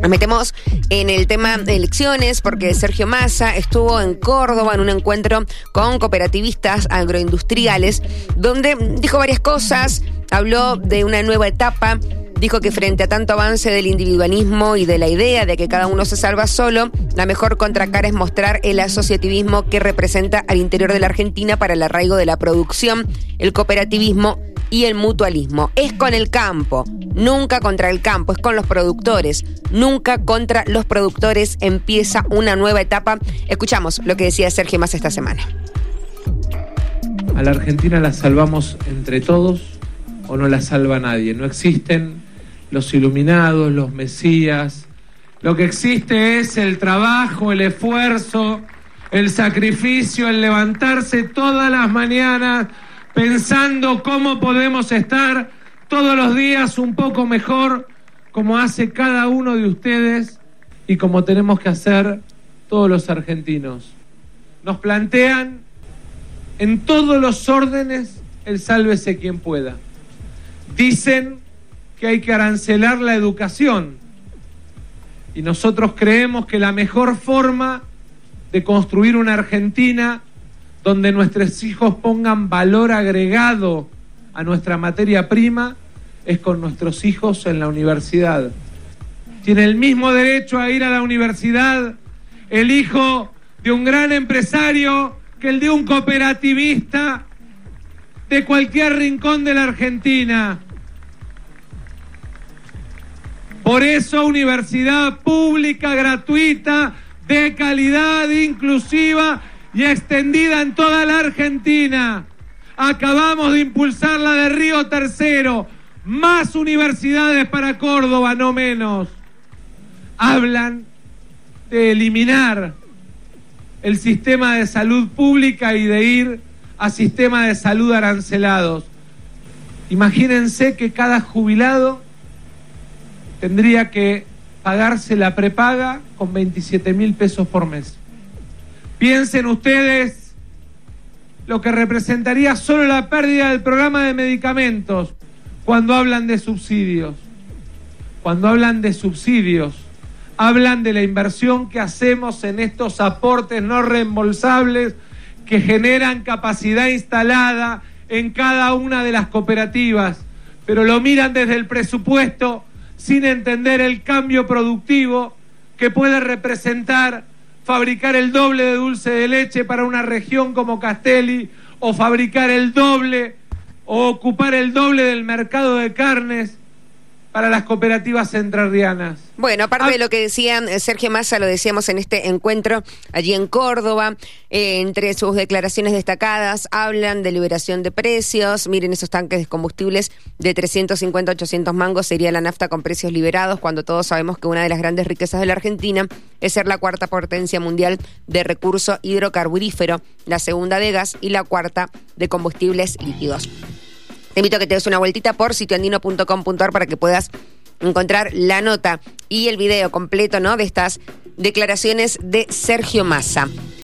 Nos metemos en el tema de elecciones porque Sergio Massa estuvo en Córdoba en un encuentro con cooperativistas agroindustriales donde dijo varias cosas, habló de una nueva etapa dijo que frente a tanto avance del individualismo y de la idea de que cada uno se salva solo, la mejor contracara es mostrar el asociativismo que representa al interior de la Argentina para el arraigo de la producción, el cooperativismo y el mutualismo. Es con el campo, nunca contra el campo, es con los productores, nunca contra los productores. Empieza una nueva etapa. Escuchamos lo que decía Sergio más esta semana. A la Argentina la salvamos entre todos o no la salva nadie. No existen los iluminados, los mesías. Lo que existe es el trabajo, el esfuerzo, el sacrificio, el levantarse todas las mañanas pensando cómo podemos estar todos los días un poco mejor, como hace cada uno de ustedes y como tenemos que hacer todos los argentinos. Nos plantean en todos los órdenes el sálvese quien pueda. Dicen que hay que arancelar la educación. Y nosotros creemos que la mejor forma de construir una Argentina donde nuestros hijos pongan valor agregado a nuestra materia prima es con nuestros hijos en la universidad. Tiene el mismo derecho a ir a la universidad el hijo de un gran empresario que el de un cooperativista de cualquier rincón de la Argentina. Por eso universidad pública, gratuita, de calidad, inclusiva y extendida en toda la Argentina. Acabamos de impulsar la de Río Tercero. Más universidades para Córdoba, no menos. Hablan de eliminar el sistema de salud pública y de ir a sistema de salud arancelados. Imagínense que cada jubilado tendría que pagarse la prepaga con 27 mil pesos por mes. Piensen ustedes lo que representaría solo la pérdida del programa de medicamentos cuando hablan de subsidios. Cuando hablan de subsidios, hablan de la inversión que hacemos en estos aportes no reembolsables que generan capacidad instalada en cada una de las cooperativas, pero lo miran desde el presupuesto sin entender el cambio productivo que puede representar fabricar el doble de dulce de leche para una región como Castelli o fabricar el doble o ocupar el doble del mercado de carnes para las cooperativas centrardianas. Bueno, aparte ah. de lo que decían eh, Sergio Massa, lo decíamos en este encuentro allí en Córdoba, eh, entre sus declaraciones destacadas, hablan de liberación de precios, miren esos tanques de combustibles de 350 800 mangos sería la nafta con precios liberados, cuando todos sabemos que una de las grandes riquezas de la Argentina es ser la cuarta potencia mundial de recurso hidrocarburífero, la segunda de gas y la cuarta de combustibles líquidos. Te invito a que te des una vueltita por sitioandino.com.ar para que puedas encontrar la nota y el video completo ¿no? de estas declaraciones de Sergio Massa.